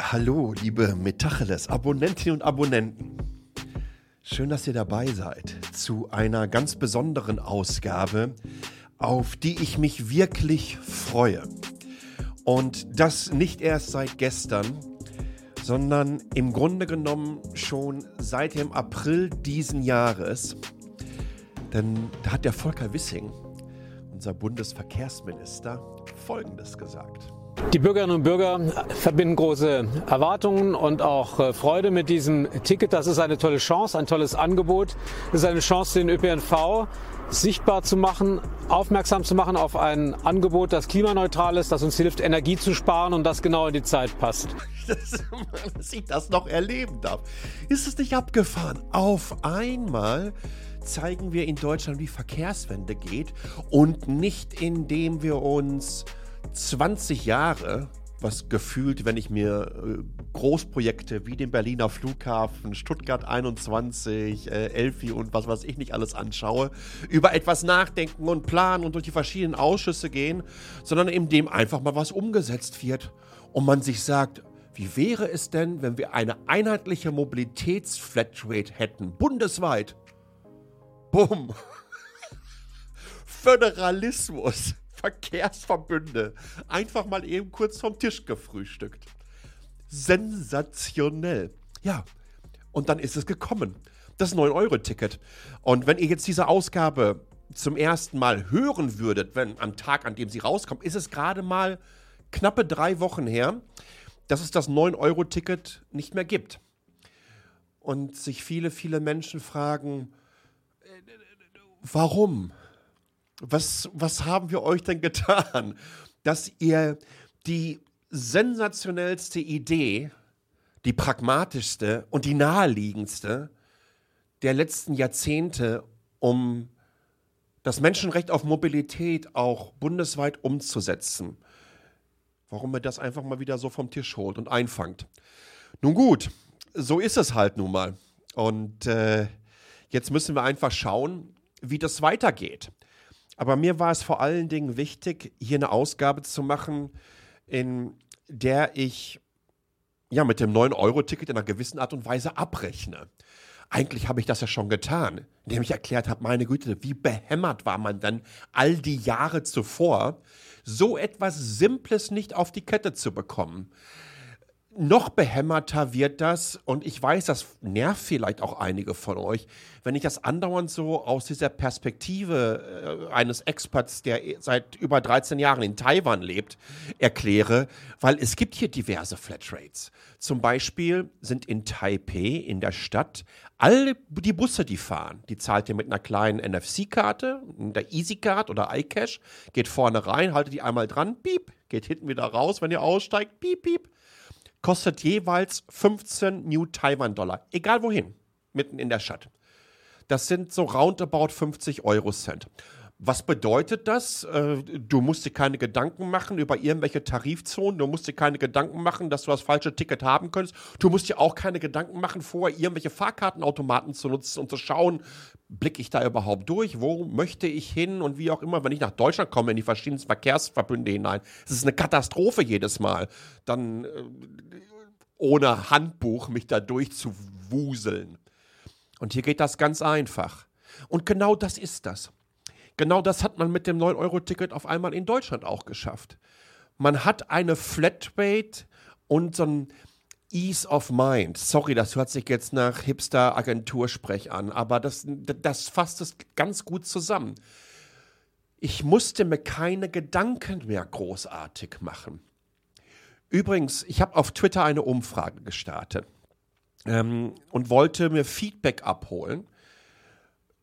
Hallo, liebe Metacheles, Abonnentinnen und Abonnenten. Schön, dass ihr dabei seid zu einer ganz besonderen Ausgabe, auf die ich mich wirklich freue. Und das nicht erst seit gestern, sondern im Grunde genommen schon seit dem April diesen Jahres. Denn da hat der Volker Wissing, unser Bundesverkehrsminister, Folgendes gesagt. Die Bürgerinnen und Bürger verbinden große Erwartungen und auch äh, Freude mit diesem Ticket. Das ist eine tolle Chance, ein tolles Angebot. Es ist eine Chance, den ÖPNV sichtbar zu machen, aufmerksam zu machen auf ein Angebot, das klimaneutral ist, das uns hilft, Energie zu sparen und das genau in die Zeit passt. dass ich das noch erleben darf. Ist es nicht abgefahren? Auf einmal zeigen wir in Deutschland, wie Verkehrswende geht und nicht indem wir uns 20 Jahre, was gefühlt, wenn ich mir äh, Großprojekte wie den Berliner Flughafen, Stuttgart 21, äh, Elfi und was weiß ich nicht alles anschaue, über etwas nachdenken und planen und durch die verschiedenen Ausschüsse gehen, sondern in dem einfach mal was umgesetzt wird und man sich sagt, wie wäre es denn, wenn wir eine einheitliche Mobilitätsflatrate hätten, bundesweit? Bumm. Föderalismus. Verkehrsverbünde. Einfach mal eben kurz vom Tisch gefrühstückt. Sensationell. Ja, und dann ist es gekommen. Das 9-Euro-Ticket. Und wenn ihr jetzt diese Ausgabe zum ersten Mal hören würdet, wenn am Tag, an dem sie rauskommt, ist es gerade mal knappe drei Wochen her, dass es das 9-Euro-Ticket nicht mehr gibt. Und sich viele, viele Menschen fragen, äh, warum? Was, was haben wir euch denn getan, dass ihr die sensationellste Idee, die pragmatischste und die naheliegendste der letzten Jahrzehnte, um das Menschenrecht auf Mobilität auch bundesweit umzusetzen, warum ihr das einfach mal wieder so vom Tisch holt und einfangt. Nun gut, so ist es halt nun mal. Und äh, jetzt müssen wir einfach schauen, wie das weitergeht. Aber mir war es vor allen Dingen wichtig, hier eine Ausgabe zu machen, in der ich ja mit dem 9-Euro-Ticket in einer gewissen Art und Weise abrechne. Eigentlich habe ich das ja schon getan, indem ich erklärt habe, meine Güte, wie behämmert war man dann all die Jahre zuvor, so etwas Simples nicht auf die Kette zu bekommen noch behämmerter wird das, und ich weiß, das nervt vielleicht auch einige von euch, wenn ich das andauernd so aus dieser Perspektive äh, eines Experts, der seit über 13 Jahren in Taiwan lebt, erkläre, weil es gibt hier diverse Flatrates. Zum Beispiel sind in Taipei, in der Stadt, alle die Busse, die fahren, die zahlt ihr mit einer kleinen NFC-Karte, der EasyCard oder iCash, geht vorne rein, haltet die einmal dran, piep, geht hinten wieder raus, wenn ihr aussteigt, piep, piep kostet jeweils 15 New Taiwan Dollar. Egal wohin, mitten in der Stadt. Das sind so roundabout 50 Euro Cent. Was bedeutet das? Äh, du musst dir keine Gedanken machen über irgendwelche Tarifzonen. Du musst dir keine Gedanken machen, dass du das falsche Ticket haben könntest. Du musst dir auch keine Gedanken machen, vorher irgendwelche Fahrkartenautomaten zu nutzen und zu schauen, blicke ich da überhaupt durch? Wo möchte ich hin? Und wie auch immer, wenn ich nach Deutschland komme, in die verschiedenen Verkehrsverbünde hinein. Es ist eine Katastrophe jedes Mal. Dann äh, ohne Handbuch mich da durchzuwuseln. Und hier geht das ganz einfach. Und genau das ist das. Genau das hat man mit dem 9-Euro-Ticket auf einmal in Deutschland auch geschafft. Man hat eine Flatrate und so ein Ease of Mind. Sorry, das hört sich jetzt nach Hipster-Agentursprech an, aber das, das fasst es ganz gut zusammen. Ich musste mir keine Gedanken mehr großartig machen. Übrigens, ich habe auf Twitter eine Umfrage gestartet ähm, und wollte mir Feedback abholen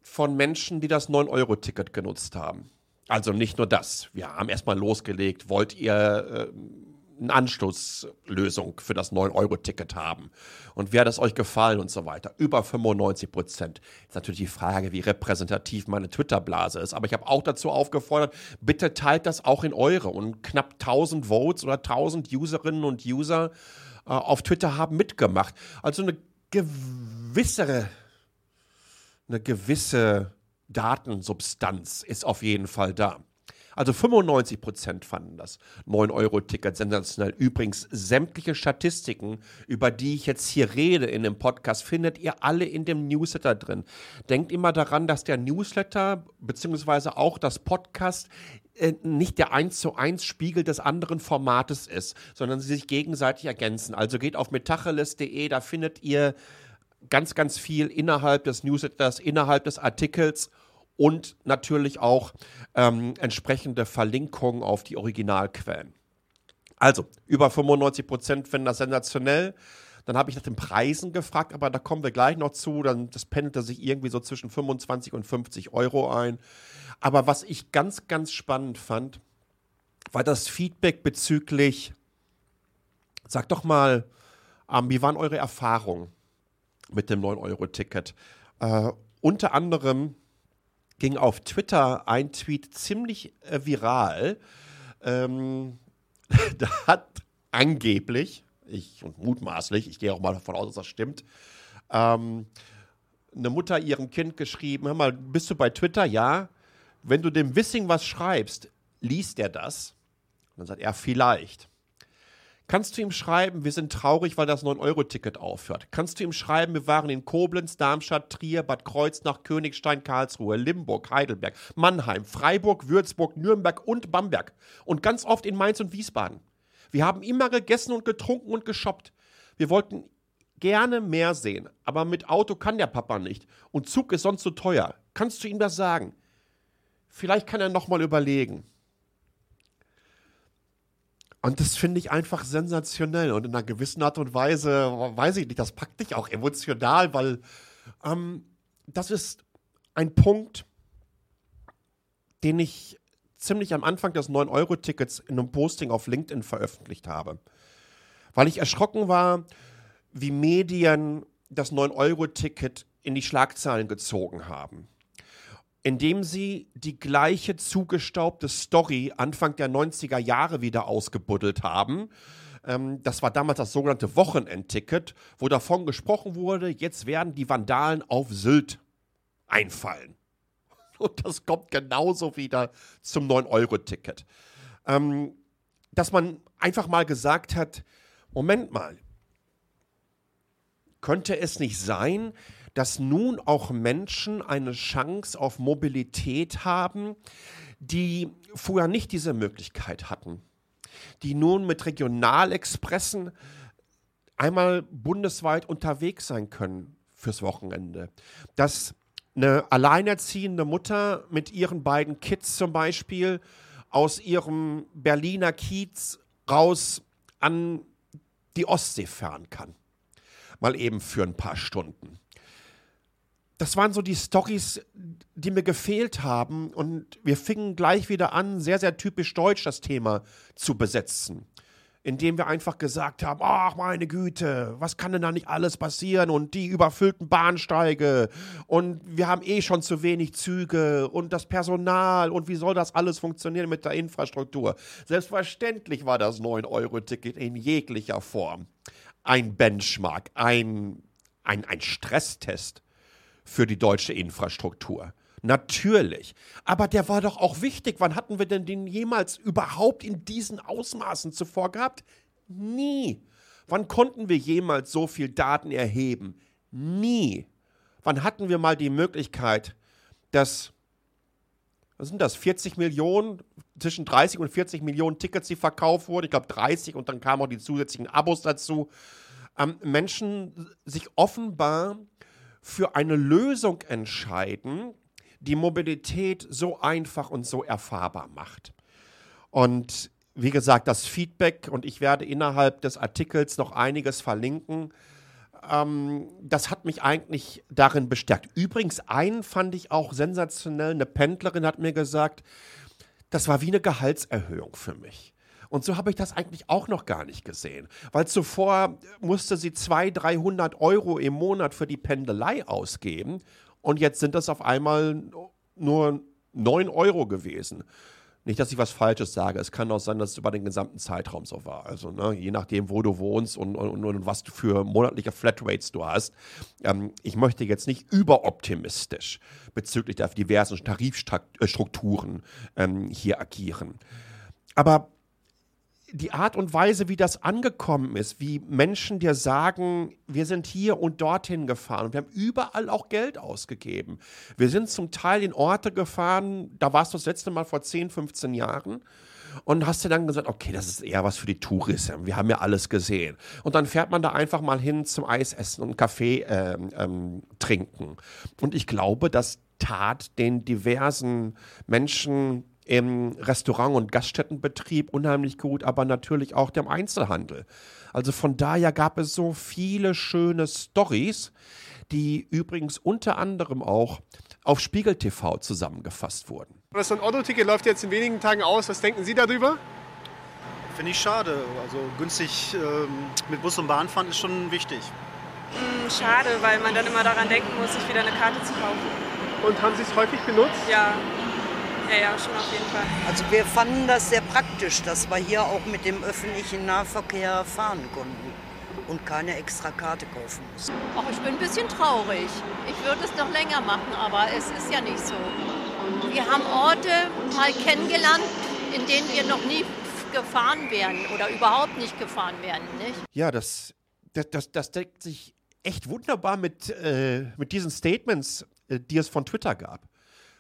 von Menschen, die das 9-Euro-Ticket genutzt haben. Also nicht nur das. Wir haben erstmal losgelegt, wollt ihr äh, eine Anschlusslösung für das 9-Euro-Ticket haben? Und wie hat es euch gefallen und so weiter? Über 95 Prozent. Ist natürlich die Frage, wie repräsentativ meine Twitter-Blase ist. Aber ich habe auch dazu aufgefordert, bitte teilt das auch in eure. Und knapp 1000 Votes oder 1000 Userinnen und User äh, auf Twitter haben mitgemacht. Also eine gewissere eine gewisse Datensubstanz ist auf jeden Fall da. Also 95 Prozent fanden das 9-Euro-Ticket sensationell. Übrigens, sämtliche Statistiken, über die ich jetzt hier rede in dem Podcast, findet ihr alle in dem Newsletter drin. Denkt immer daran, dass der Newsletter beziehungsweise auch das Podcast äh, nicht der 1 zu 1 Spiegel des anderen Formates ist, sondern sie sich gegenseitig ergänzen. Also geht auf metacheles.de, da findet ihr ganz, ganz viel innerhalb des Newsletters, innerhalb des Artikels und natürlich auch ähm, entsprechende Verlinkungen auf die Originalquellen. Also, über 95 Prozent finden das sensationell. Dann habe ich nach den Preisen gefragt, aber da kommen wir gleich noch zu. Dann, das pendelte sich irgendwie so zwischen 25 und 50 Euro ein. Aber was ich ganz, ganz spannend fand, war das Feedback bezüglich, sag doch mal, ähm, wie waren eure Erfahrungen mit dem 9-Euro-Ticket? Äh, unter anderem ging auf Twitter ein Tweet ziemlich äh, viral. Ähm, da hat angeblich, ich und mutmaßlich, ich gehe auch mal davon aus, dass das stimmt, ähm, eine Mutter ihrem Kind geschrieben: Hör mal, bist du bei Twitter? Ja. Wenn du dem Wissing was schreibst, liest er das? Und dann sagt er, vielleicht. Kannst du ihm schreiben, wir sind traurig, weil das 9-Euro-Ticket aufhört? Kannst du ihm schreiben, wir waren in Koblenz, Darmstadt, Trier, Bad Kreuznach, Königstein, Karlsruhe, Limburg, Heidelberg, Mannheim, Freiburg, Würzburg, Nürnberg und Bamberg. Und ganz oft in Mainz und Wiesbaden. Wir haben immer gegessen und getrunken und geshoppt. Wir wollten gerne mehr sehen, aber mit Auto kann der Papa nicht. Und Zug ist sonst so teuer. Kannst du ihm das sagen? Vielleicht kann er nochmal überlegen. Und das finde ich einfach sensationell. Und in einer gewissen Art und Weise, weiß ich nicht, das packt dich auch emotional, weil ähm, das ist ein Punkt, den ich ziemlich am Anfang des 9-Euro-Tickets in einem Posting auf LinkedIn veröffentlicht habe. Weil ich erschrocken war, wie Medien das 9-Euro-Ticket in die Schlagzeilen gezogen haben indem sie die gleiche zugestaubte Story Anfang der 90er Jahre wieder ausgebuddelt haben. Ähm, das war damals das sogenannte Wochenendticket, wo davon gesprochen wurde, jetzt werden die Vandalen auf Sylt einfallen. Und das kommt genauso wieder zum 9-Euro-Ticket. Ähm, dass man einfach mal gesagt hat, Moment mal, könnte es nicht sein, dass nun auch Menschen eine Chance auf Mobilität haben, die vorher nicht diese Möglichkeit hatten, die nun mit Regionalexpressen einmal bundesweit unterwegs sein können fürs Wochenende. Dass eine alleinerziehende Mutter mit ihren beiden Kids zum Beispiel aus ihrem Berliner Kiez raus an die Ostsee fahren kann. Mal eben für ein paar Stunden das waren so die Stories, die mir gefehlt haben. Und wir fingen gleich wieder an, sehr, sehr typisch deutsch das Thema zu besetzen. Indem wir einfach gesagt haben, ach meine Güte, was kann denn da nicht alles passieren? Und die überfüllten Bahnsteige und wir haben eh schon zu wenig Züge und das Personal und wie soll das alles funktionieren mit der Infrastruktur? Selbstverständlich war das 9-Euro-Ticket in jeglicher Form ein Benchmark, ein, ein, ein Stresstest für die deutsche Infrastruktur. Natürlich. Aber der war doch auch wichtig. Wann hatten wir denn den jemals überhaupt in diesen Ausmaßen zuvor gehabt? Nie. Wann konnten wir jemals so viel Daten erheben? Nie. Wann hatten wir mal die Möglichkeit, dass, was sind das, 40 Millionen, zwischen 30 und 40 Millionen Tickets, die verkauft wurden, ich glaube 30 und dann kamen auch die zusätzlichen Abos dazu, ähm, Menschen sich offenbar für eine Lösung entscheiden, die Mobilität so einfach und so erfahrbar macht. Und wie gesagt, das Feedback, und ich werde innerhalb des Artikels noch einiges verlinken, ähm, das hat mich eigentlich darin bestärkt. Übrigens, einen fand ich auch sensationell. Eine Pendlerin hat mir gesagt, das war wie eine Gehaltserhöhung für mich. Und so habe ich das eigentlich auch noch gar nicht gesehen. Weil zuvor musste sie 200, 300 Euro im Monat für die Pendelei ausgeben. Und jetzt sind das auf einmal nur 9 Euro gewesen. Nicht, dass ich was Falsches sage. Es kann auch sein, dass es über den gesamten Zeitraum so war. Also, ne, je nachdem, wo du wohnst und, und, und was für monatliche Flatrates du hast. Ähm, ich möchte jetzt nicht überoptimistisch bezüglich der diversen Tarifstrukturen ähm, hier agieren. Aber die Art und Weise, wie das angekommen ist, wie Menschen dir sagen, wir sind hier und dorthin gefahren und wir haben überall auch Geld ausgegeben. Wir sind zum Teil in Orte gefahren, da warst du das letzte Mal vor 10, 15 Jahren und hast dir dann gesagt, okay, das ist eher was für die Touristen. Wir haben ja alles gesehen. Und dann fährt man da einfach mal hin zum Eisessen und Kaffee äh, ähm, trinken. Und ich glaube, das tat den diversen Menschen im Restaurant- und Gaststättenbetrieb unheimlich gut, aber natürlich auch dem Einzelhandel. Also von daher gab es so viele schöne Stories, die übrigens unter anderem auch auf Spiegel TV zusammengefasst wurden. Das Autoticket läuft jetzt in wenigen Tagen aus. Was denken Sie darüber? Finde ich schade. Also günstig ähm, mit Bus und Bahn fahren ist schon wichtig. Hm, schade, weil man dann immer daran denken muss, sich wieder eine Karte zu kaufen. Und haben Sie es häufig benutzt? Ja, ja, ja, schon auf jeden Fall. Also wir fanden das sehr praktisch, dass wir hier auch mit dem öffentlichen Nahverkehr fahren konnten und keine extra Karte kaufen mussten. Ach, ich bin ein bisschen traurig. Ich würde es noch länger machen, aber es ist ja nicht so. Wir haben Orte mal kennengelernt, in denen wir noch nie gefahren wären oder überhaupt nicht gefahren wären. Nicht? Ja, das, das, das, das deckt sich echt wunderbar mit, äh, mit diesen Statements, äh, die es von Twitter gab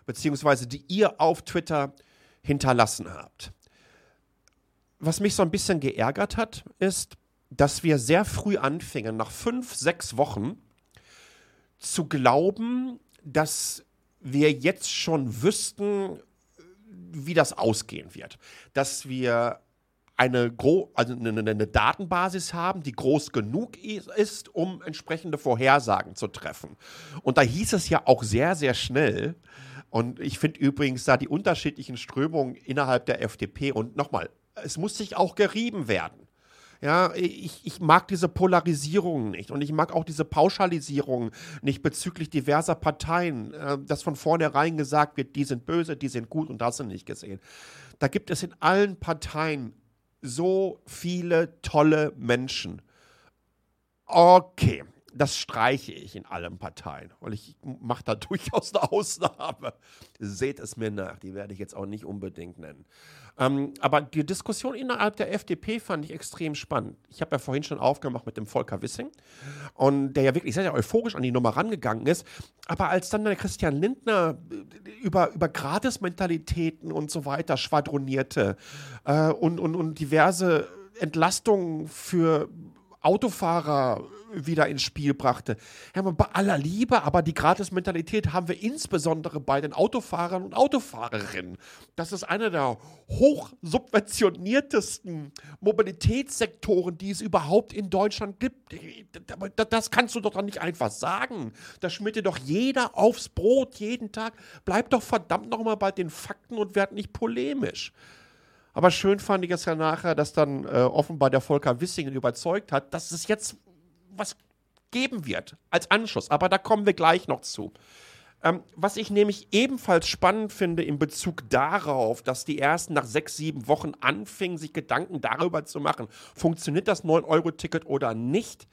beziehungsweise die ihr auf Twitter hinterlassen habt. Was mich so ein bisschen geärgert hat, ist, dass wir sehr früh anfingen, nach fünf, sechs Wochen, zu glauben, dass wir jetzt schon wüssten, wie das ausgehen wird. Dass wir eine, also eine, eine, Datenbasis haben, die groß genug ist, um entsprechende Vorhersagen zu treffen. Und da hieß es ja auch sehr, sehr schnell, und ich finde übrigens da die unterschiedlichen Strömungen innerhalb der FDP und nochmal, es muss sich auch gerieben werden. Ja, ich, ich mag diese Polarisierung nicht und ich mag auch diese Pauschalisierung nicht bezüglich diverser Parteien, äh, dass von vornherein gesagt wird, die sind böse, die sind gut und das sind nicht gesehen. Da gibt es in allen Parteien so viele tolle Menschen. Okay, das streiche ich in allen Parteien, weil ich mache da durchaus eine Ausnahme. Seht es mir nach, die werde ich jetzt auch nicht unbedingt nennen. Ähm, aber die Diskussion innerhalb der FDP fand ich extrem spannend. Ich habe ja vorhin schon aufgemacht mit dem Volker Wissing und der ja wirklich sehr, sehr euphorisch an die Nummer rangegangen ist. Aber als dann der Christian Lindner äh, über, über Gratis-Mentalitäten und so weiter schwadronierte äh, und, und, und diverse Entlastungen für Autofahrer wieder ins Spiel brachte. Ja, bei aller Liebe, aber die Gratis-Mentalität haben wir insbesondere bei den Autofahrern und Autofahrerinnen. Das ist einer der hochsubventioniertesten Mobilitätssektoren, die es überhaupt in Deutschland gibt. Das kannst du doch nicht einfach sagen. Da schmiert dir doch jeder aufs Brot jeden Tag. Bleib doch verdammt nochmal bei den Fakten und werd nicht polemisch. Aber schön fand ich es ja nachher, dass dann äh, offenbar der Volker Wissingen überzeugt hat, dass es jetzt was geben wird als Anschluss. Aber da kommen wir gleich noch zu. Ähm, was ich nämlich ebenfalls spannend finde in Bezug darauf, dass die ersten nach sechs, sieben Wochen anfingen, sich Gedanken darüber zu machen, funktioniert das 9-Euro-Ticket oder nicht,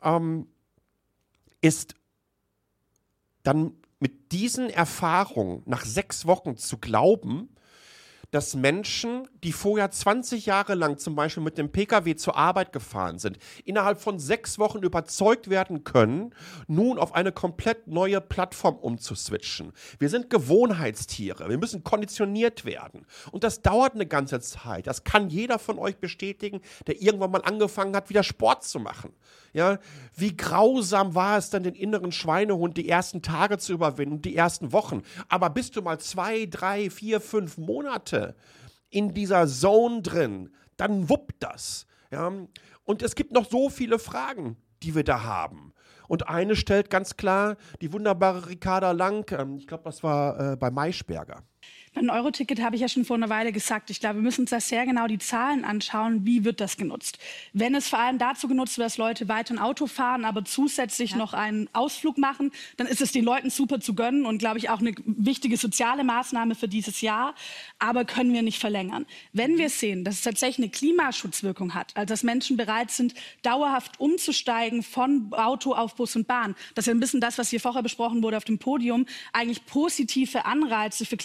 ähm, ist dann mit diesen Erfahrungen nach sechs Wochen zu glauben, dass Menschen, die vorher 20 Jahre lang zum Beispiel mit dem Pkw zur Arbeit gefahren sind, innerhalb von sechs Wochen überzeugt werden können, nun auf eine komplett neue Plattform umzuswitchen. Wir sind Gewohnheitstiere. Wir müssen konditioniert werden. Und das dauert eine ganze Zeit. Das kann jeder von euch bestätigen, der irgendwann mal angefangen hat, wieder Sport zu machen. Ja, wie grausam war es dann, den inneren Schweinehund die ersten Tage zu überwinden und die ersten Wochen. Aber bist du mal zwei, drei, vier, fünf Monate in dieser Zone drin, dann wuppt das. Ja? Und es gibt noch so viele Fragen, die wir da haben. Und eine stellt ganz klar die wunderbare Ricarda Lang, ähm, ich glaube, das war äh, bei Maischberger. Beim Euro-Ticket habe ich ja schon vor einer Weile gesagt, ich glaube, wir müssen uns da sehr genau die Zahlen anschauen, wie wird das genutzt. Wenn es vor allem dazu genutzt wird, dass Leute weiter ein Auto fahren, aber zusätzlich ja. noch einen Ausflug machen, dann ist es den Leuten super zu gönnen und, glaube ich, auch eine wichtige soziale Maßnahme für dieses Jahr. Aber können wir nicht verlängern. Wenn wir sehen, dass es tatsächlich eine Klimaschutzwirkung hat, also dass Menschen bereit sind, dauerhaft umzusteigen von Auto auf Bus und Bahn, das ist ja ein bisschen das, was hier vorher besprochen wurde auf dem Podium, eigentlich positive Anreize für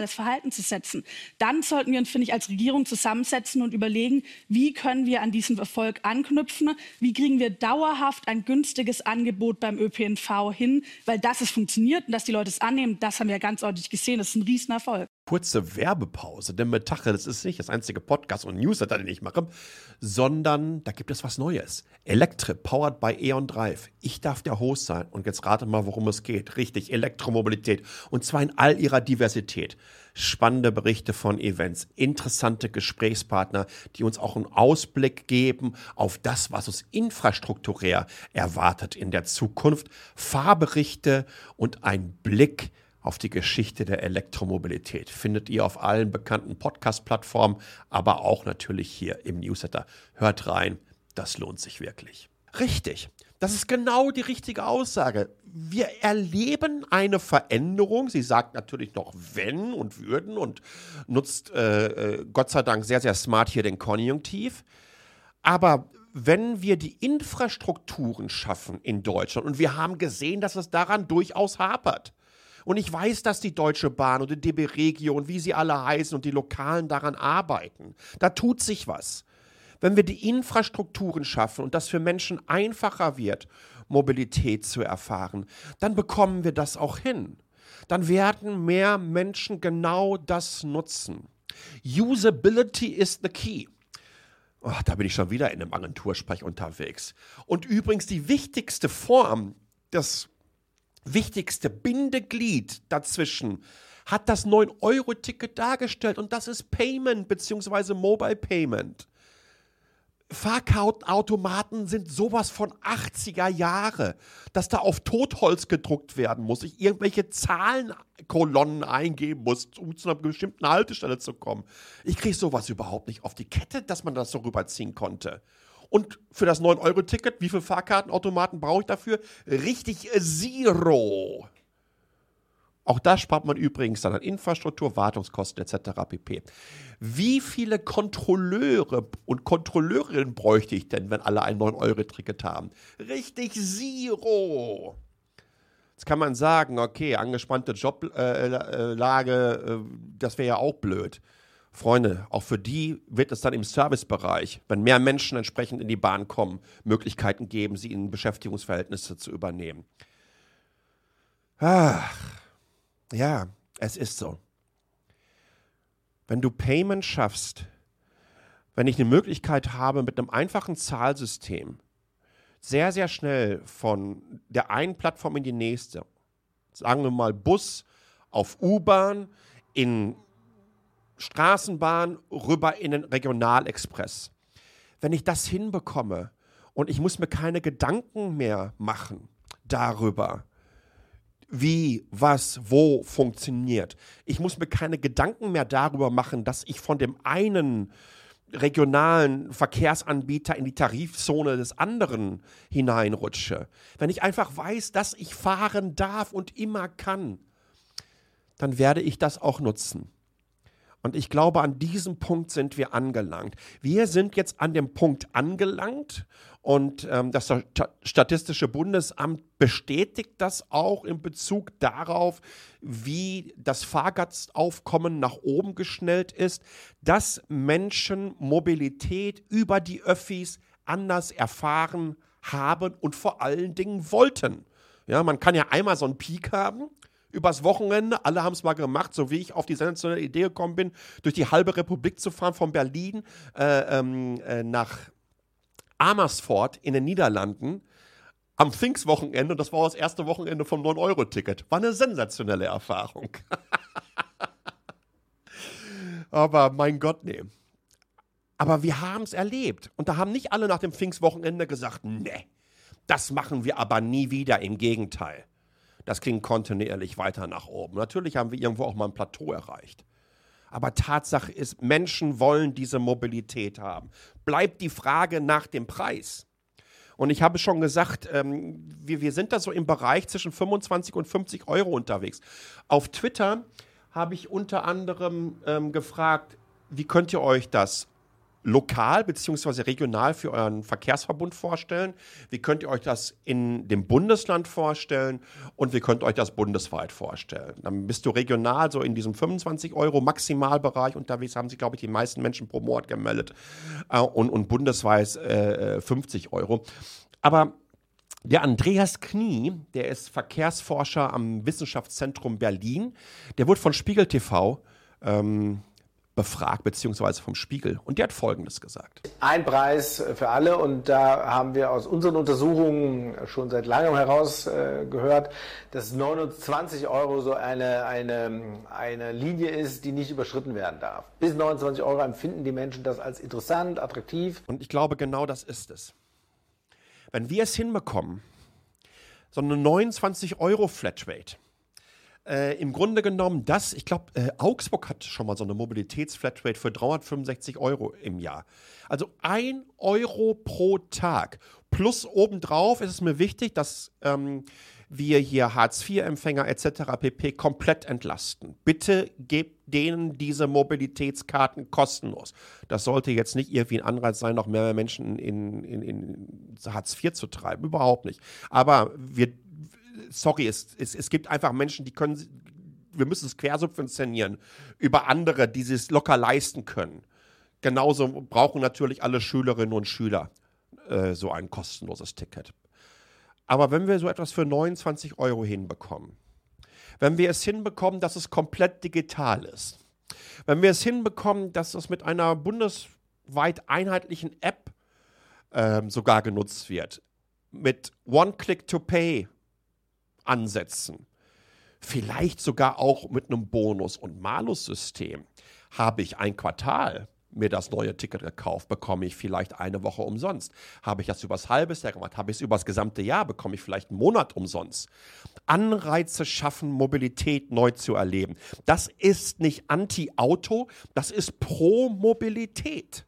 klimaneutrales Verhalten zu setzen, dann sollten wir uns, finde ich, als Regierung zusammensetzen und überlegen, wie können wir an diesen Erfolg anknüpfen, wie kriegen wir dauerhaft ein günstiges Angebot beim ÖPNV hin, weil das es funktioniert und dass die Leute es annehmen, das haben wir ganz ordentlich gesehen, das ist ein Riesenerfolg kurze Werbepause, denn Metache, das ist nicht das einzige Podcast und Newsletter, den ich mache, sondern da gibt es was Neues. Electrip, powered by E.ON Drive. Ich darf der Host sein und jetzt rate mal, worum es geht. Richtig, Elektromobilität und zwar in all ihrer Diversität. Spannende Berichte von Events, interessante Gesprächspartner, die uns auch einen Ausblick geben auf das, was uns infrastrukturär erwartet in der Zukunft. Fahrberichte und ein Blick auf die Geschichte der Elektromobilität. Findet ihr auf allen bekannten Podcast-Plattformen, aber auch natürlich hier im Newsletter. Hört rein, das lohnt sich wirklich. Richtig, das ist genau die richtige Aussage. Wir erleben eine Veränderung. Sie sagt natürlich noch wenn und würden und nutzt äh, äh Gott sei Dank sehr, sehr smart hier den Konjunktiv. Aber wenn wir die Infrastrukturen schaffen in Deutschland, und wir haben gesehen, dass es daran durchaus hapert, und ich weiß, dass die Deutsche Bahn und die DB Regio und wie sie alle heißen und die Lokalen daran arbeiten. Da tut sich was. Wenn wir die Infrastrukturen schaffen und das für Menschen einfacher wird, Mobilität zu erfahren, dann bekommen wir das auch hin. Dann werden mehr Menschen genau das nutzen. Usability is the key. Oh, da bin ich schon wieder in einem Agentursprech unterwegs. Und übrigens die wichtigste Form des wichtigste Bindeglied dazwischen hat das 9-Euro-Ticket dargestellt und das ist Payment bzw. Mobile Payment. Fahrkartenautomaten sind sowas von 80er Jahre, dass da auf Totholz gedruckt werden muss, ich irgendwelche Zahlenkolonnen eingeben muss, um zu einer bestimmten Haltestelle zu kommen. Ich kriege sowas überhaupt nicht auf die Kette, dass man das so rüberziehen konnte. Und für das 9-Euro-Ticket, wie viele Fahrkartenautomaten brauche ich dafür? Richtig, Zero. Auch da spart man übrigens dann an Infrastruktur, Wartungskosten etc. pp. Wie viele Kontrolleure und Kontrolleurinnen bräuchte ich denn, wenn alle ein 9-Euro-Ticket haben? Richtig, Zero. Jetzt kann man sagen, okay, angespannte Joblage, äh, äh, das wäre ja auch blöd. Freunde, auch für die wird es dann im Servicebereich, wenn mehr Menschen entsprechend in die Bahn kommen, Möglichkeiten geben, sie in Beschäftigungsverhältnisse zu übernehmen. Ach, ja, es ist so. Wenn du Payment schaffst, wenn ich eine Möglichkeit habe, mit einem einfachen Zahlsystem sehr, sehr schnell von der einen Plattform in die nächste, sagen wir mal Bus auf U-Bahn, in Straßenbahn rüber in den Regionalexpress. Wenn ich das hinbekomme und ich muss mir keine Gedanken mehr machen darüber, wie, was, wo funktioniert. Ich muss mir keine Gedanken mehr darüber machen, dass ich von dem einen regionalen Verkehrsanbieter in die Tarifzone des anderen hineinrutsche. Wenn ich einfach weiß, dass ich fahren darf und immer kann, dann werde ich das auch nutzen. Und ich glaube, an diesem Punkt sind wir angelangt. Wir sind jetzt an dem Punkt angelangt und ähm, das Statistische Bundesamt bestätigt das auch in Bezug darauf, wie das Fahrgastaufkommen nach oben geschnellt ist, dass Menschen Mobilität über die Öffis anders erfahren haben und vor allen Dingen wollten. Ja, man kann ja einmal so einen Peak haben übers Wochenende. Alle haben es mal gemacht, so wie ich auf die sensationelle Idee gekommen bin, durch die halbe Republik zu fahren, von Berlin äh, ähm, äh, nach Amersfoort in den Niederlanden am Pfingstwochenende. Und das war das erste Wochenende vom 9-Euro-Ticket. War eine sensationelle Erfahrung. Aber mein Gott, nee. Aber wir haben es erlebt. Und da haben nicht alle nach dem Pfingstwochenende gesagt, nee, das machen wir aber nie wieder. Im Gegenteil. Das ging kontinuierlich weiter nach oben. Natürlich haben wir irgendwo auch mal ein Plateau erreicht. Aber Tatsache ist, Menschen wollen diese Mobilität haben. Bleibt die Frage nach dem Preis. Und ich habe schon gesagt, ähm, wir, wir sind da so im Bereich zwischen 25 und 50 Euro unterwegs. Auf Twitter habe ich unter anderem ähm, gefragt, wie könnt ihr euch das lokal bzw. regional für euren Verkehrsverbund vorstellen? Wie könnt ihr euch das in dem Bundesland vorstellen? Und wie könnt ihr euch das bundesweit vorstellen? Dann bist du regional so in diesem 25 Euro Maximalbereich unterwegs, haben sich, glaube ich, die meisten Menschen pro Monat gemeldet. Äh, und, und bundesweit äh, 50 Euro. Aber der Andreas Knie, der ist Verkehrsforscher am Wissenschaftszentrum Berlin, der wurde von Spiegel TV ähm, befragt, beziehungsweise vom Spiegel. Und der hat Folgendes gesagt. Ein Preis für alle und da haben wir aus unseren Untersuchungen schon seit langem herausgehört, äh, dass 29 Euro so eine, eine, eine Linie ist, die nicht überschritten werden darf. Bis 29 Euro empfinden die Menschen das als interessant, attraktiv. Und ich glaube, genau das ist es. Wenn wir es hinbekommen, so eine 29 Euro Flatrate, äh, im Grunde genommen das, ich glaube, äh, Augsburg hat schon mal so eine Mobilitätsflatrate für 365 Euro im Jahr. Also ein Euro pro Tag. Plus obendrauf ist es mir wichtig, dass ähm, wir hier Hartz-IV-Empfänger etc. pp. komplett entlasten. Bitte gebt denen diese Mobilitätskarten kostenlos. Das sollte jetzt nicht irgendwie ein Anreiz sein, noch mehr Menschen in, in, in Hartz IV zu treiben. Überhaupt nicht. Aber wir, sorry, es, es, es gibt einfach Menschen, die können, wir müssen es quersubventionieren über andere, die es locker leisten können. Genauso brauchen natürlich alle Schülerinnen und Schüler äh, so ein kostenloses Ticket. Aber wenn wir so etwas für 29 Euro hinbekommen, wenn wir es hinbekommen, dass es komplett digital ist, wenn wir es hinbekommen, dass es mit einer bundesweit einheitlichen App ähm, sogar genutzt wird, mit One-Click-to-Pay ansetzen. Vielleicht sogar auch mit einem Bonus- und Malus-System. Habe ich ein Quartal mir das neue Ticket gekauft, bekomme ich vielleicht eine Woche umsonst. Habe ich das übers halbes Jahr gemacht, habe ich es übers gesamte Jahr, bekomme ich vielleicht einen Monat umsonst. Anreize schaffen, Mobilität neu zu erleben. Das ist nicht Anti-Auto, das ist Pro-Mobilität.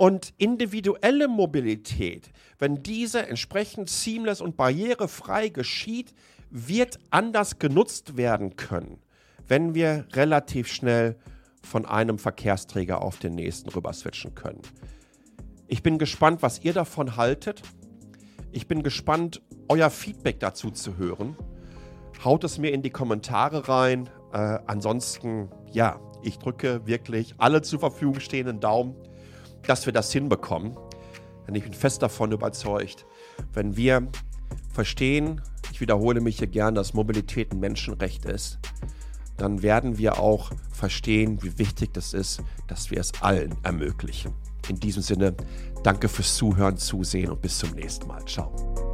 Und individuelle Mobilität, wenn diese entsprechend seamless und barrierefrei geschieht, wird anders genutzt werden können, wenn wir relativ schnell von einem Verkehrsträger auf den nächsten rüber switchen können. Ich bin gespannt, was ihr davon haltet. Ich bin gespannt, euer Feedback dazu zu hören. Haut es mir in die Kommentare rein. Äh, ansonsten, ja, ich drücke wirklich alle zur Verfügung stehenden Daumen dass wir das hinbekommen. Denn ich bin fest davon überzeugt, wenn wir verstehen, ich wiederhole mich hier gern, dass Mobilität ein Menschenrecht ist, dann werden wir auch verstehen, wie wichtig das ist, dass wir es allen ermöglichen. In diesem Sinne, danke fürs Zuhören, Zusehen und bis zum nächsten Mal. Ciao.